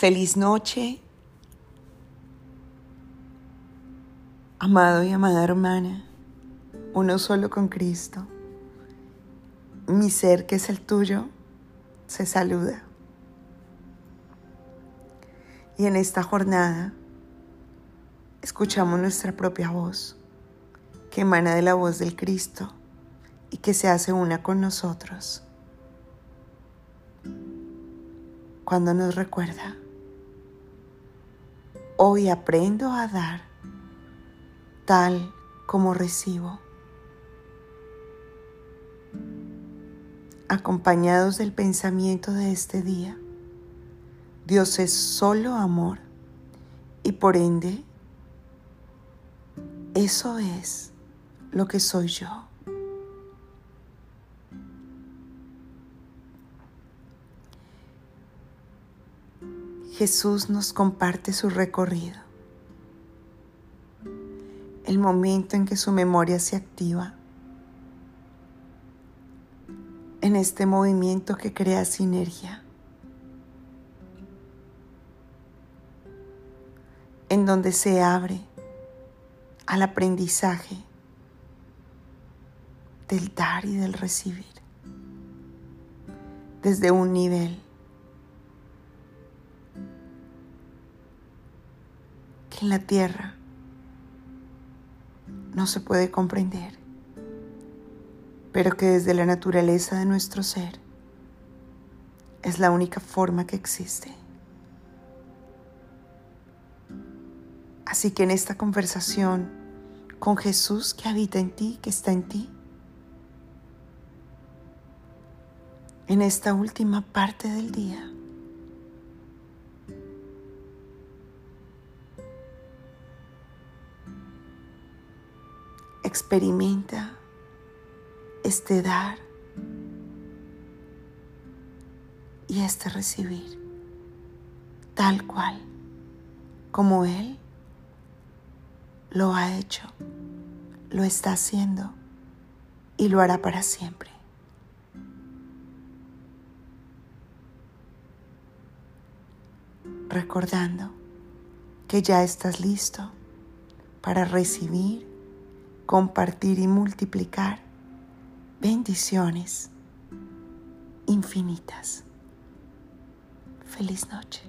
Feliz noche, amado y amada hermana, uno solo con Cristo. Mi ser que es el tuyo se saluda. Y en esta jornada escuchamos nuestra propia voz, que emana de la voz del Cristo y que se hace una con nosotros. Cuando nos recuerda Hoy aprendo a dar tal como recibo. Acompañados del pensamiento de este día, Dios es solo amor y por ende eso es lo que soy yo. Jesús nos comparte su recorrido, el momento en que su memoria se activa, en este movimiento que crea sinergia, en donde se abre al aprendizaje del dar y del recibir. Desde un nivel en la tierra no se puede comprender, pero que desde la naturaleza de nuestro ser es la única forma que existe. Así que en esta conversación con Jesús que habita en ti, que está en ti, en esta última parte del día, experimenta este dar y este recibir, tal cual como Él lo ha hecho, lo está haciendo y lo hará para siempre. Recordando que ya estás listo para recibir compartir y multiplicar bendiciones infinitas. Feliz noche.